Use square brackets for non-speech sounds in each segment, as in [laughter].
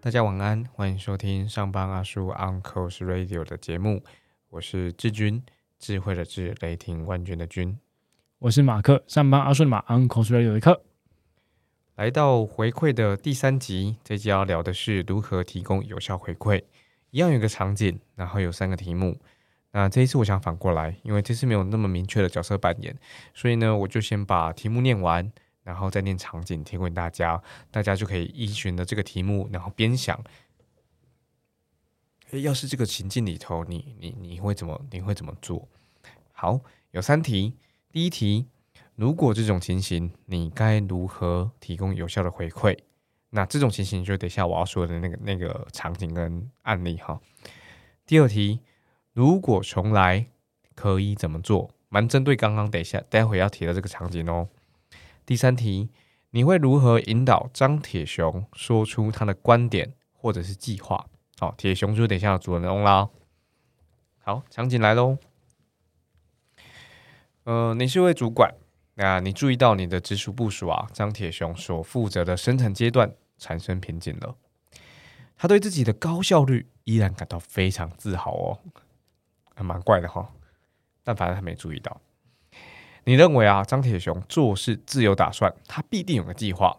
大家晚安，欢迎收听上班阿叔 Uncle's Radio 的节目，我是志军，智慧的智，雷霆万钧的军。我是马克，上班阿顺马 Uncle Radio 的克。来到回馈的第三集，这集要聊的是如何提供有效回馈。一样有个场景，然后有三个题目。那这一次我想反过来，因为这次没有那么明确的角色扮演，所以呢，我就先把题目念完，然后再念场景，提供大家，大家就可以依循着这个题目，然后边想，诶，要是这个情境里头，你你你会怎么你会怎么做？好，有三题。第一题，如果这种情形，你该如何提供有效的回馈？那这种情形就等一下我要说的那个那个场景跟案例哈。第二题，如果重来，可以怎么做？蛮针对刚刚等一下待会要提的这个场景哦。第三题，你会如何引导张铁雄说出他的观点或者是计划？好，铁雄就是等一下要主人翁啦。好，场景来喽。呃，你是位主管，那你注意到你的直属部署啊，张铁雄所负责的生产阶段产生瓶颈了。他对自己的高效率依然感到非常自豪哦，还蛮怪的哈。但反正他没注意到。你认为啊，张铁雄做事自有打算，他必定有个计划。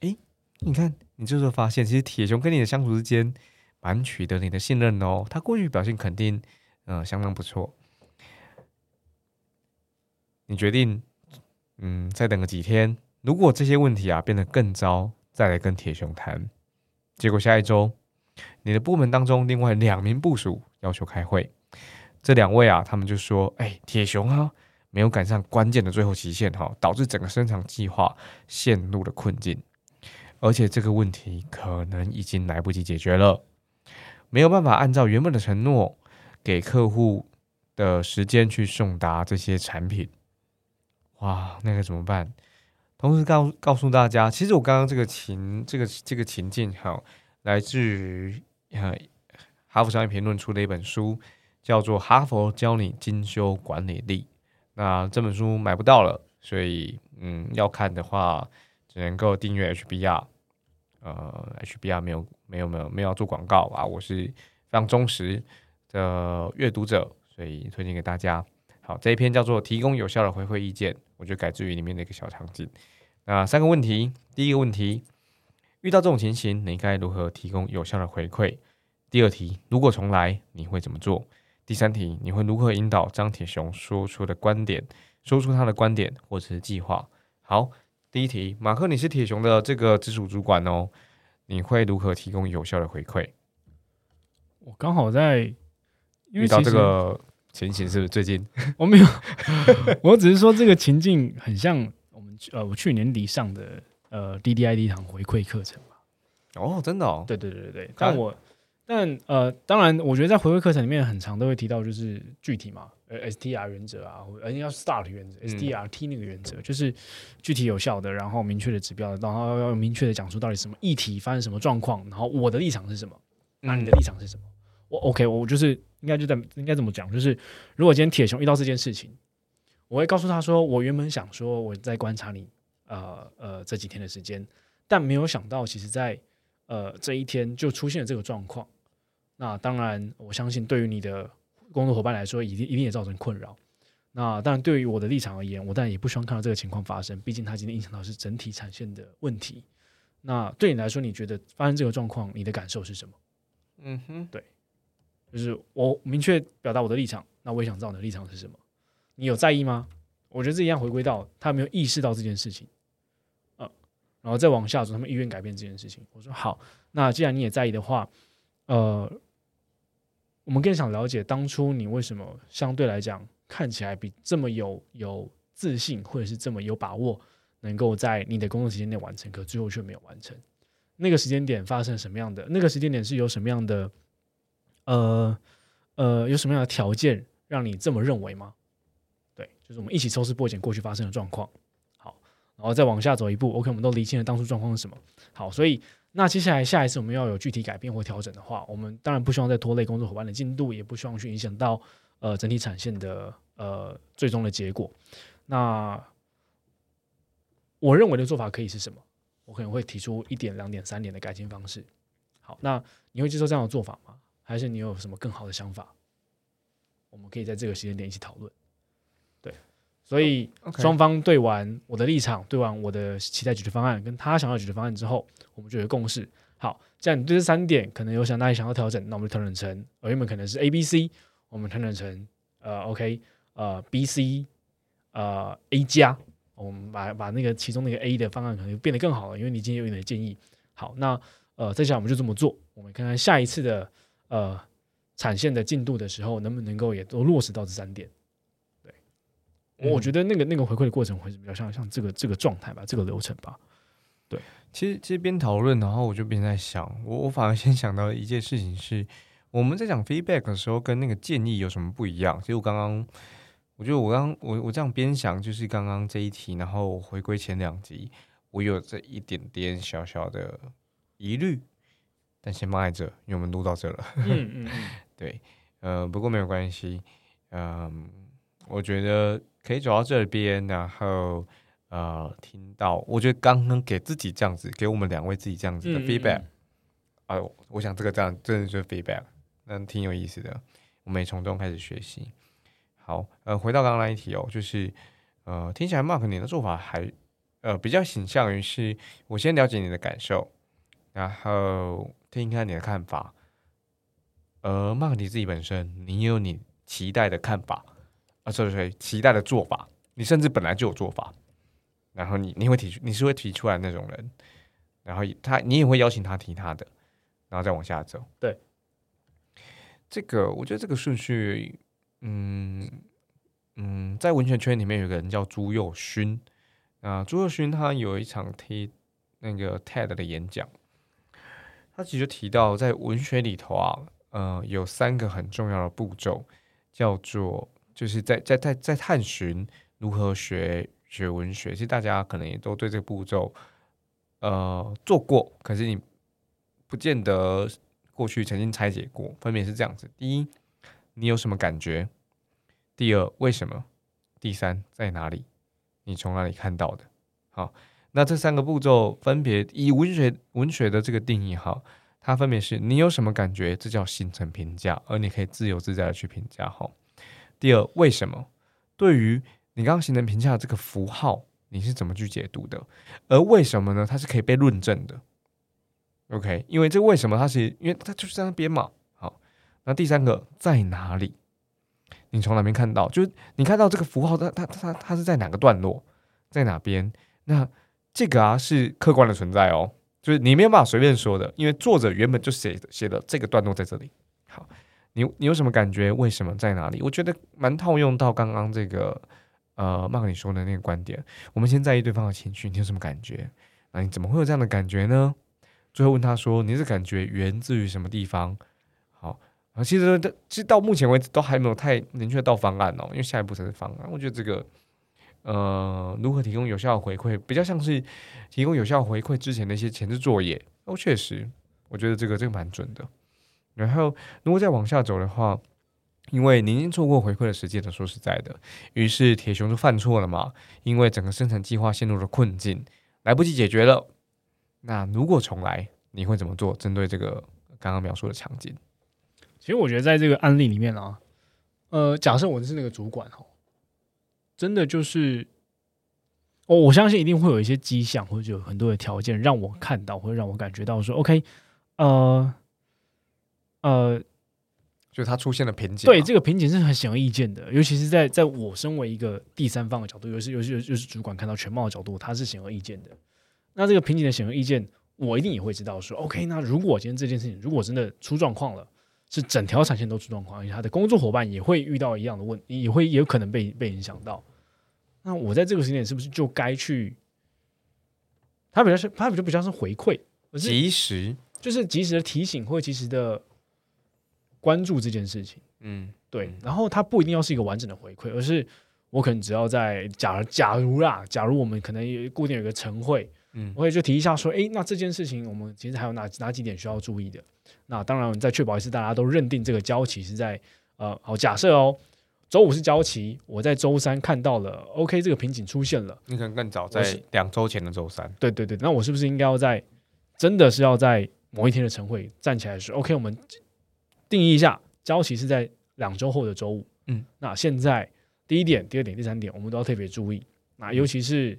诶，你看，你这时候发现，其实铁雄跟你的相处之间蛮取得你的信任哦。他过去表现肯定，嗯，相当不错。你决定，嗯，再等个几天。如果这些问题啊变得更糟，再来跟铁雄谈。结果下一周，你的部门当中另外两名部署要求开会。这两位啊，他们就说：“哎，铁熊啊，没有赶上关键的最后期限哈，导致整个生产计划陷入了困境。而且这个问题可能已经来不及解决了，没有办法按照原本的承诺给客户的时间去送达这些产品。”哇，那该怎么办？同时告告诉大家，其实我刚刚这个情，这个这个情境，哈，来自于呃哈佛商业评论出的一本书，叫做《哈佛教你精修管理力》。那这本书买不到了，所以嗯，要看的话，只能够订阅 HBR。呃，HBR 没有没有没有没有做广告啊，我是非常忠实的阅读者，所以推荐给大家。好，这一篇叫做“提供有效的回馈意见”，我就改自于里面的一个小场景。那三个问题，第一个问题，遇到这种情形，你该如何提供有效的回馈？第二题，如果重来，你会怎么做？第三题，你会如何引导张铁雄说出的观点，说出他的观点或者是计划？好，第一题，马克，你是铁雄的这个直属主管哦，你会如何提供有效的回馈？我刚好在遇到这个。情形是不是最近 [laughs] 我没有，我只是说这个情境很像我们呃，我去年底上的呃 D D I D 堂回馈课程吧。哦，真的哦，对对对对但我但呃，当然，我觉得在回馈课程里面很常都会提到就是具体嘛，呃 S T R 原则啊，或者要 START 原则，S T R T 那个原则就是具体有效的，然后明确的指标，然后要明确的讲出到底什么议题发生什么状况，然后我的立场是什么，那你的立场是什么？我 OK，我就是应该就在应该怎么讲？就是如果今天铁熊遇到这件事情，我会告诉他说：“我原本想说我在观察你，呃呃这几天的时间，但没有想到，其实在呃这一天就出现了这个状况。那当然，我相信对于你的工作伙伴来说，一定一定也造成困扰。那当然，对于我的立场而言，我当然也不希望看到这个情况发生。毕竟，它今天影响到是整体产线的问题。那对你来说，你觉得发生这个状况，你的感受是什么？嗯哼，对。就是我明确表达我的立场，那我也想知道你的立场是什么。你有在意吗？我觉得这一样回归到他没有意识到这件事情，嗯，然后再往下走，他们意愿改变这件事情。我说好，那既然你也在意的话，呃，我们更想了解当初你为什么相对来讲看起来比这么有有自信，或者是这么有把握，能够在你的工作时间内完成，可最后却没有完成。那个时间点发生什么样的？那个时间点是有什么样的？呃呃，有什么样的条件让你这么认为吗？对，就是我们一起抽丝剥茧过去发生的状况。好，然后再往下走一步。OK，我们都理清了当初状况是什么。好，所以那接下来下一次我们要有具体改变或调整的话，我们当然不希望再拖累工作伙伴的进度，也不希望去影响到呃整体产线的呃最终的结果。那我认为的做法可以是什么？我可能会提出一点、两点、三点的改进方式。好，那你会接受这样的做法吗？还是你有什么更好的想法？我们可以在这个时间点一起讨论。对，所以双方对完我的立场，对完我的期待解决方案，跟他想要解决方案之后，我们就有共识。好，这样你对这三点可能有想哪里想要调整，那我们就调整成，呃，原本可能是 A、B、C，我们调整成呃 OK，呃 B、C，呃 A 加，我们把把那个其中那个 A 的方案可能变得更好了，因为你今天有你的建议。好，那呃再下来我们就这么做，我们看看下一次的呃产线的进度的时候，能不能够也都落实到这三点。对，我我觉得那个那个回馈的过程会是比较像像这个这个状态吧，这个流程吧。对其实其实边讨论，然后我就边在想，我我反而先想到一件事情是，我们在讲 feedback 的时候跟那个建议有什么不一样？其实我刚刚，我觉得我刚我我这样边想，就是刚刚这一题，然后回归前两集，我有这一点点小小的疑虑，但先放在这，因为我们录到这了。嗯嗯嗯，[laughs] 对，呃，不过没有关系，嗯、我觉得可以走到这边，然后呃，听到，我觉得刚刚给自己这样子，给我们两位自己这样子的 feedback，嗯哎呦，我想这个这样真的就是 feedback，那挺有意思的，我们也从中开始学习。好，呃，回到刚刚那一题哦，就是呃，听起来 Mark 你的做法还呃比较倾向于是，我先了解你的感受，然后听听看你的看法，而 Mark 你自己本身，你也有你期待的看法啊，sorry sorry，期待的做法，你甚至本来就有做法，然后你你会提出，你是会提出来那种人，然后他你也会邀请他提他的，然后再往下走。对，这个我觉得这个顺序，嗯嗯，在文学圈里面有个人叫朱佑勋。啊，朱佑勋他有一场提那个 TED 的演讲，他其实提到在文学里头啊，呃，有三个很重要的步骤，叫做就是在在在在探寻如何学学文学。其实大家可能也都对这个步骤呃做过，可是你不见得过去曾经拆解过。分别是这样子：第一，你有什么感觉？第二，为什么？第三，在哪里？你从哪里看到的？好，那这三个步骤分别以文学文学的这个定义哈，它分别是你有什么感觉，这叫形成评价，而你可以自由自在的去评价哈。第二，为什么？对于你刚刚形成评价的这个符号，你是怎么去解读的？而为什么呢？它是可以被论证的。OK，因为这为什么它是因为它就是在那边嘛。好，那第三个在哪里？你从哪边看到？就是你看到这个符号，它它它它是在哪个段落，在哪边？那这个啊是客观的存在哦，就是你没有办法随便说的，因为作者原本就写写的这个段落在这里。好，你你有什么感觉？为什么在哪里？我觉得蛮套用到刚刚这个呃麦克你说的那个观点。我们先在意对方的情绪，你有什么感觉？那你怎么会有这样的感觉呢？最后问他说：“你这感觉源自于什么地方？”好，啊，其实其实到目前为止都还没有太明确到方案哦，因为下一步才是方案。我觉得这个呃，如何提供有效的回馈，比较像是提供有效回馈之前的一些前置作业。哦，确实，我觉得这个这个蛮准的。然后，如果再往下走的话，因为您已经错过回馈的时间了，说实在的，于是铁熊就犯错了嘛，因为整个生产计划陷入了困境，来不及解决了。那如果重来，你会怎么做？针对这个刚刚描述的场景，其实我觉得在这个案例里面啊，呃，假设我是那个主管哦，真的就是，哦，我相信一定会有一些迹象，或者有很多的条件让我看到，或者让我感觉到说，OK，呃，呃，就它出现了瓶颈嘛。对这个瓶颈是很显而易见的，尤其是在在我身为一个第三方的角度，尤其尤其尤其是主管看到全貌的角度，它是显而易见的。那这个瓶颈的显而易见，我一定也会知道说，OK，那如果今天这件事情如果真的出状况了，是整条产线都出状况，而且他的工作伙伴也会遇到一样的问，也会也有可能被被影响到。那我在这个时间点是不是就该去？他比较是，他比较比较是回馈，及时，就是及时的提醒或及时的关注这件事情。嗯，对，然后它不一定要是一个完整的回馈，而是我可能只要在假假如啦，假如我们可能有固定有一个晨会，嗯我也就提一下说，诶，那这件事情我们其实还有哪哪几点需要注意的？那当然，在确保一次大家都认定这个交期是在呃，好假设哦，周五是交期，我在周三看到了 OK 这个瓶颈出现了，你可能更早，在两周前的周三。对对对，那我是不是应该要在真的是要在某一天的晨会站起来说，OK，我们定义一下交期是在两周后的周五。嗯，那现在第一点、第二点、第三点，我们都要特别注意。那尤其是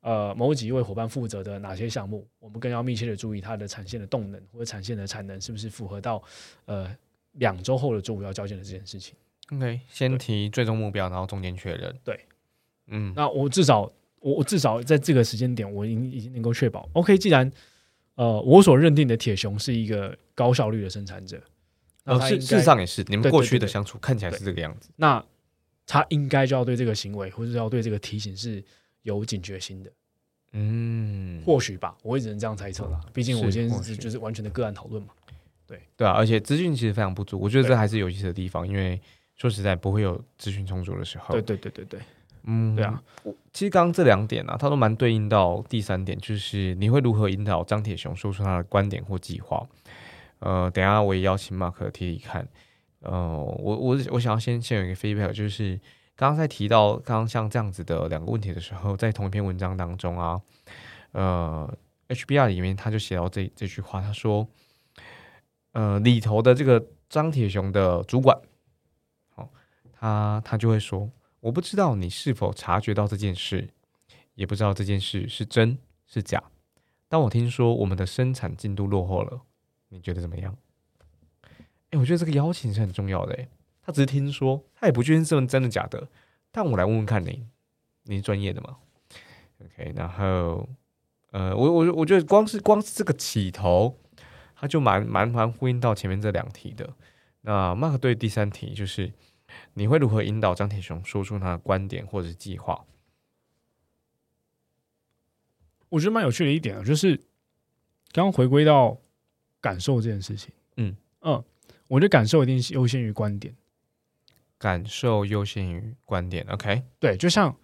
呃某几位伙伴负责的哪些项目，我们更要密切的注意它的产线的动能或者产线的产能是不是符合到呃两周后的周五要交件的这件事情。OK，先提最终目标，然后中间确认。对，嗯，那我至少我我至少在这个时间点，我已经已经能够确保，OK，既然呃我所认定的铁熊是一个高效率的生产者，那呃，事实上也是，你们过去的相处看起来是这个样子。那他应该就要对这个行为或者是要对这个提醒是有警觉心的，嗯，或许吧，我也只能这样猜测啦。毕竟我是今天是就是完全的个案讨论嘛。对对啊，而且资讯其实非常不足，我觉得这还是有意思的地方，因为说实在不会有资讯充足的时候。对对对对对，嗯，对啊，我其实刚刚这两点啊，它都蛮对应到第三点，就是你会如何引导张铁雄说出他的观点或计划。呃，等下我也邀请马克提提看。呃，我我我想要先先有一个 feedback，就是刚刚在提到刚刚像这样子的两个问题的时候，在同一篇文章当中啊，呃，HBR 里面他就写到这这句话，他说，呃，里头的这个张铁雄的主管，哦，他他就会说，我不知道你是否察觉到这件事，也不知道这件事是真是假。当我听说我们的生产进度落后了，你觉得怎么样？哎、我觉得这个邀请是很重要的。哎，他只是听说，他也不确定是真的假的。但我来问问看你，你是专业的吗？OK，然后呃，我我我觉得光是光是这个起头，他就蛮蛮蛮呼应到前面这两题的。那 Mark 对第三题就是你会如何引导张铁雄说出他的观点或者是计划？我觉得蛮有趣的一点啊，就是刚刚回归到感受这件事情。嗯嗯，我觉得感受一定是优先于观点。感受优先于观点，OK？对，就像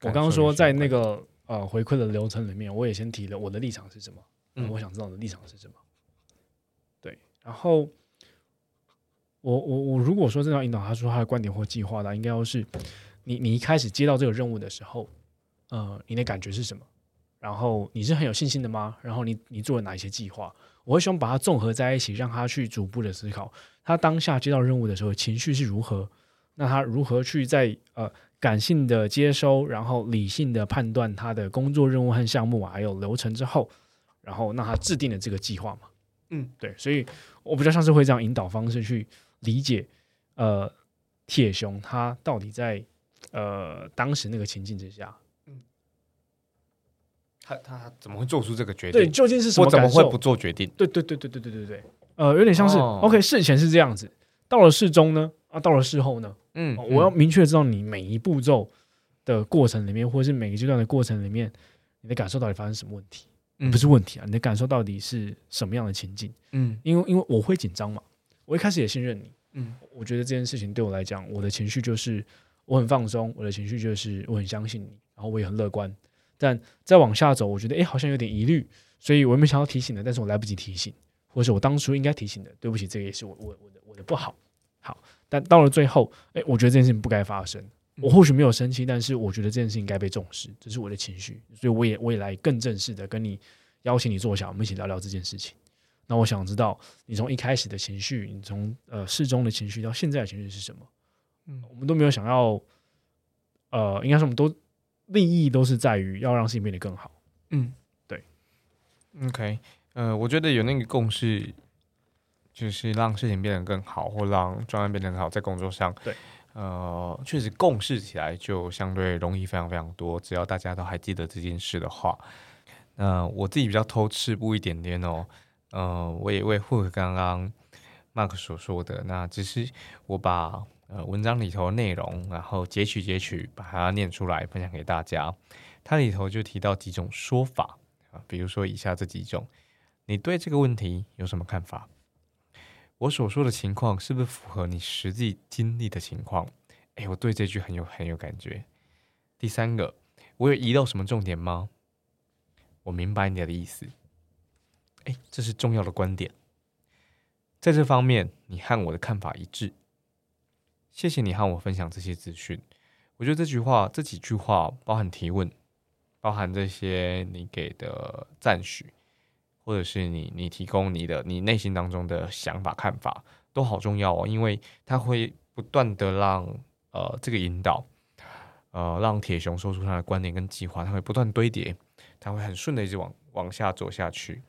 我刚刚说，在那个个呃回馈的流程里面，我也先提了我的立场是什么，嗯我想知道你的立场是什么。对，然后我我我如果说真的要引导他说他的观点或计划的，应该要是你你一开始接到这个任务的时候，呃，你的感觉是什么？然后你是很有信心的吗？然后你你做了哪一些计划？我会希望把它综合在一起，让他去逐步的思考，他当下接到任务的时候情绪是如何，那他如何去在呃感性的接收，然后理性的判断他的工作任务和项目啊，还有流程之后，然后让他制定了这个计划嘛。嗯，对，所以我比较像是会这样引导方式去理解，呃，铁熊他到底在呃当时那个情境之下，他他怎么会做出这个决定对，究竟是什么我？怎么会不做决定？对对对对对对对对，呃，有点像是、哦 OK，事前是这样子，到了事中呢，啊，到了事后呢，嗯哦我要明确知道你每一步骤的过程里面，或者是每个阶段的过程里面，你的感受到底发生什么问题？嗯不是问题啊，你的感受到底是什么样的情境？嗯因为因为我会紧张嘛，我一开始也信任你，嗯我觉得这件事情对我来讲，我的情绪就是我很放松，我的情绪就是我很相信你，然后我也很乐观。但再往下走，我觉得诶好像有点疑虑，所以我没想要提醒的，但是我来不及提醒，或者是我当初应该提醒的，对不起，这个也是我我我的我的不好。好，但到了最后，诶，我觉得这件事情不该发生。我或许没有生气，但是我觉得这件事情该被重视，这是我的情绪，所以我也我也来更正式的跟你邀请你坐下，我们一起聊聊这件事情。那我想知道你从一开始的情绪，你从呃适中的情绪到现在的情绪是什么？嗯我们都没有想要，呃，应该是我们都利益都是在于要让事情变得更好。嗯，对，OK，呃，我觉得有那个共识，就是让事情变得更好，或让专案变得更好，在工作上，对，呃，确实共识起来就相对容易非常非常多。只要大家都还记得这件事的话，那、我自己比较偷吃步一点点哦，呃，我也会会刚刚 Mark 所说的，那只是我把呃文章里头的内容，然后截取截取，把它念出来分享给大家。它里头就提到几种说法啊，比如说以下这几种，你对这个问题有什么看法？我所说的情况是不是符合你实际经历的情况？诶，我对这句很有很有感觉。第三个，我有移到什么重点吗？我明白你的意思。诶，这是重要的观点，在这方面你和我的看法一致。谢谢你和我分享这些资讯。我觉得这句话这几句话包含提问，包含这些你给的赞许，或者是你你提供你的你内心当中的想法看法，都好重要哦，因为它会不断的让呃这个引导，呃让铁熊说出他的观点跟计划，它会不断堆叠，它会很顺的一直往往下走下去。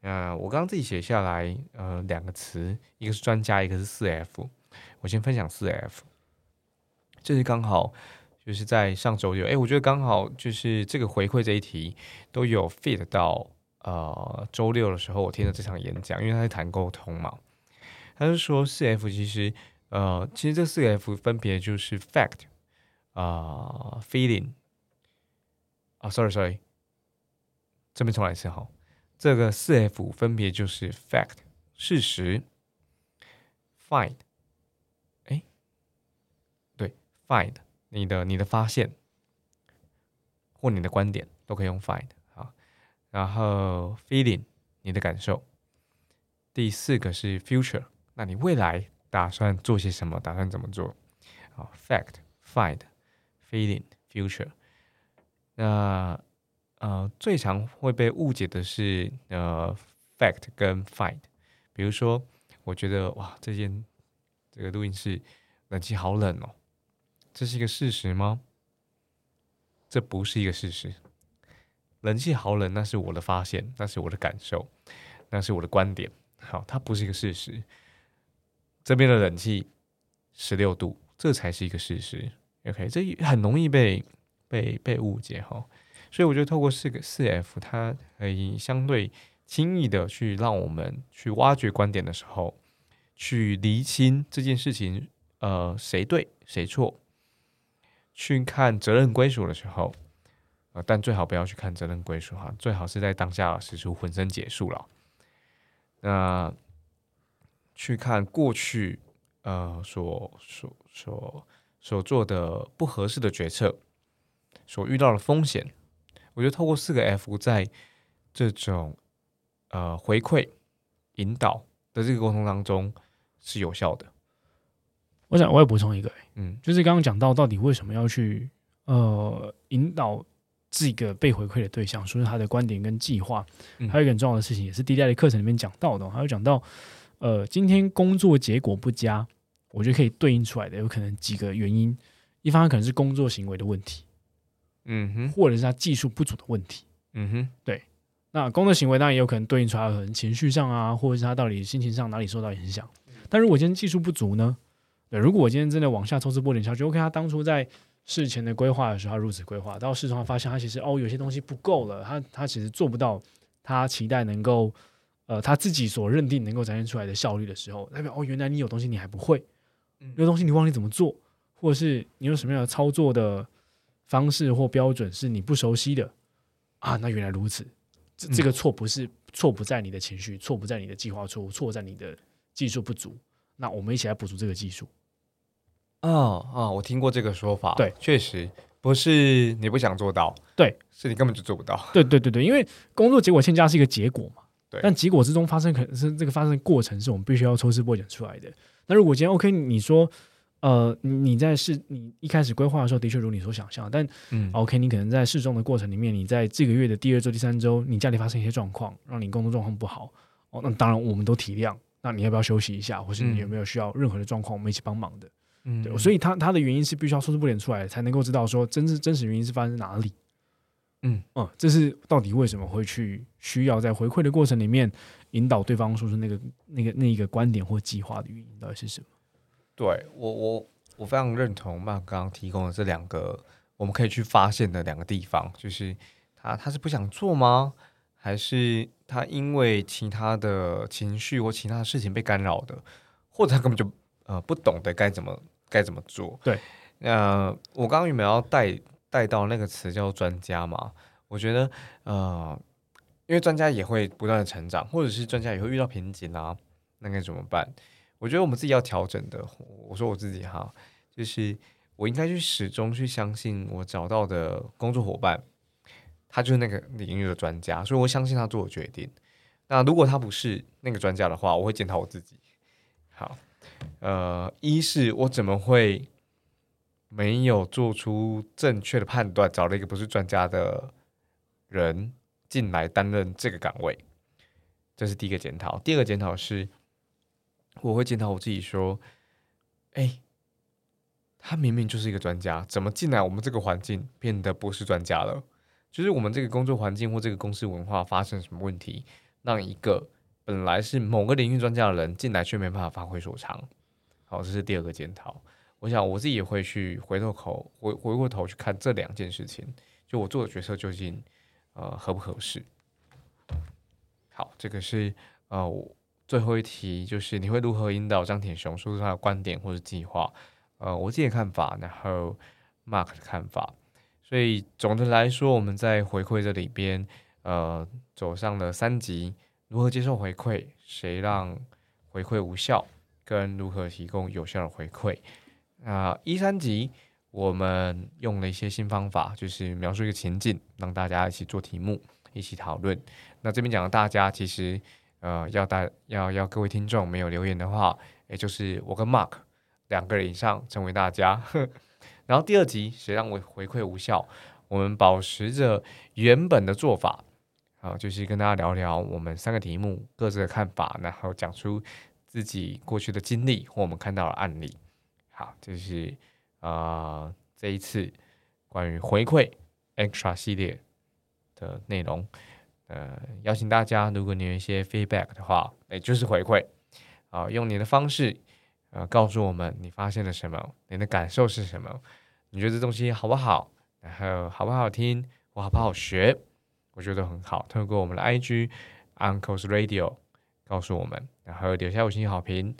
呃，我刚刚自己写下来，呃，两个词，一个是专家，一个是四 F。我先分享四 F，这是刚好就是在上周六，哎，我觉得刚好就是这个回馈这一题都有 fit 到呃周六的时候我听的这场演讲，因为他在谈沟通嘛，他是说四 F 其实呃其实这四个 F 分别就是 fact 啊 feeling 啊 sorry sorry 这边重来一次哈，这个四 F 分别就是 fact 事实 find。Find 你的你的发现或你的观点都可以用 find 啊，然后 feeling 你的感受，第四个是 future，那你未来打算做些什么？打算怎么做？啊，fact find feeling future，那呃最常会被误解的是呃 fact 跟 find，比如说我觉得哇这间这个录音室冷气好冷哦。这是一个事实吗？这不是一个事实。冷气好冷，那是我的发现，那是我的感受，那是我的观点。好，它不是一个事实。这边的冷气十六度，这才是一个事实。OK，这很容易被被被误解哈。所以我觉得透过四个四 F，它可以相对轻易的去让我们去挖掘观点的时候，去厘清这件事情，呃，谁对谁错。去看责任归属的时候，呃，但最好不要去看责任归属哈，最好是在当下使出浑身解数了。那去看过去呃所所所所做的不合适的决策，所遇到的风险，我觉得透过四个 F 在这种呃回馈引导的这个沟通当中是有效的。我想我也补充一个，嗯，就是刚刚讲到到底为什么要去呃引导这个被回馈的对象，说是他的观点跟计划，还有一个很重要的事情，也是第一代的课程里面讲到的，还有讲到呃今天工作结果不佳，我觉得可以对应出来的有可能几个原因，一方面可能是工作行为的问题，嗯哼，或者是他技术不足的问题，嗯哼，对，那工作行为当然也有可能对应出来，可能情绪上啊，或者是他到底心情上哪里受到影响，但如果今天技术不足呢？对，如果我今天真的往下抽丝剥茧下去，OK，他当初在事前的规划的时候，他如此规划，到事实上发现他其实哦有些东西不够了，他他其实做不到他期待能够呃他自己所认定能够展现出来的效率的时候，代表哦原来你有东西你还不会，有东西你忘记怎么做，或者是你有什么样的操作的方式或标准是你不熟悉的啊，那原来如此，这这个错不是错不在你的情绪，错不在你的计划错误，错在你的技术不足，那我们一起来补足这个技术。哦哦，我听过这个说法。对，确实不是你不想做到，对，是你根本就做不到。对对对对，因为工作结果欠佳是一个结果嘛。对。但结果之中发生可能是这个发生过程是我们必须要抽丝剥茧出来的。那如果今天 OK，你说呃你在试你一开始规划的时候的确如你所想象，但嗯 OK，你可能在试中的过程里面，你在这个月的第二周、第三周，你家里发生一些状况，让你工作状况不好哦，那当然我们都体谅。那你要不要休息一下，或是你有没有需要任何的状况，我们一起帮忙的？嗯，对，所以他他的原因是必须要说出不点出来，才能够知道说真正真实原因是发生在哪里。嗯嗯，这是到底为什么会去需要在回馈的过程里面引导对方说出那个那个那一个观点或计划的原因到底是什么？对我我我非常认同曼刚刚提供的这两个我们可以去发现的两个地方，就是他他是不想做吗？还是他因为其他的情绪或其他的事情被干扰的，或者他根本就呃不懂得该怎么。该怎么做？对，呃，我刚刚有没有要带带到那个词叫专家嘛？我觉得，呃，因为专家也会不断的成长，或者是专家也会遇到瓶颈啊，那该怎么办？我觉得我们自己要调整的。我说我自己哈，就是我应该去始终去相信我找到的工作伙伴，他就是那个领域的专家，所以我相信他做的决定。那如果他不是那个专家的话，我会检讨我自己。好。呃，一是我怎么会没有做出正确的判断，找了一个不是专家的人进来担任这个岗位，这是第一个检讨。第二个检讨是，我会检讨我自己说，哎，他明明就是一个专家，怎么进来我们这个环境变得不是专家了？就是我们这个工作环境或这个公司文化发生什么问题，让一个本来是某个领域专家的人进来却没办法发挥所长？好，这是第二个检讨。我想我自己也会去回头口回回过头去看这两件事情，就我做的决策究竟呃合不合适。好，这个是呃最后一题，就是你会如何引导张铁雄说出他的观点或者计划？呃，我自己的看法，然后 Mark 的看法。所以总的来说，我们在回馈这里边，呃，走上了三级：如何接受回馈，谁让回馈无效，跟如何提供有效的回馈。那一三级，我们用了一些新方法，就是描述一个情境，让大家一起做题目，一起讨论。那这边讲的大家，其实呃，要大要要各位听众没有留言的话，也就是我跟 Mark 两个人以上成为大家。[laughs] 然后第二集谁让我回馈无效？我们保持着原本的做法，好，就是跟大家聊聊我们三个题目各自的看法，然后讲出自己过去的经历或我们看到的案例。好，这是啊这一次关于回馈 extra 系列的内容。呃，邀请大家，如果你有一些 feedback 的话，也就是回馈啊，用你的方式呃告诉我们你发现了什么，你的感受是什么。你觉得这东西好不好？然后好不好听？我好不好学？我觉得很好。透过我们的 IG Uncle's Radio 告诉我们，然后留下五星好评，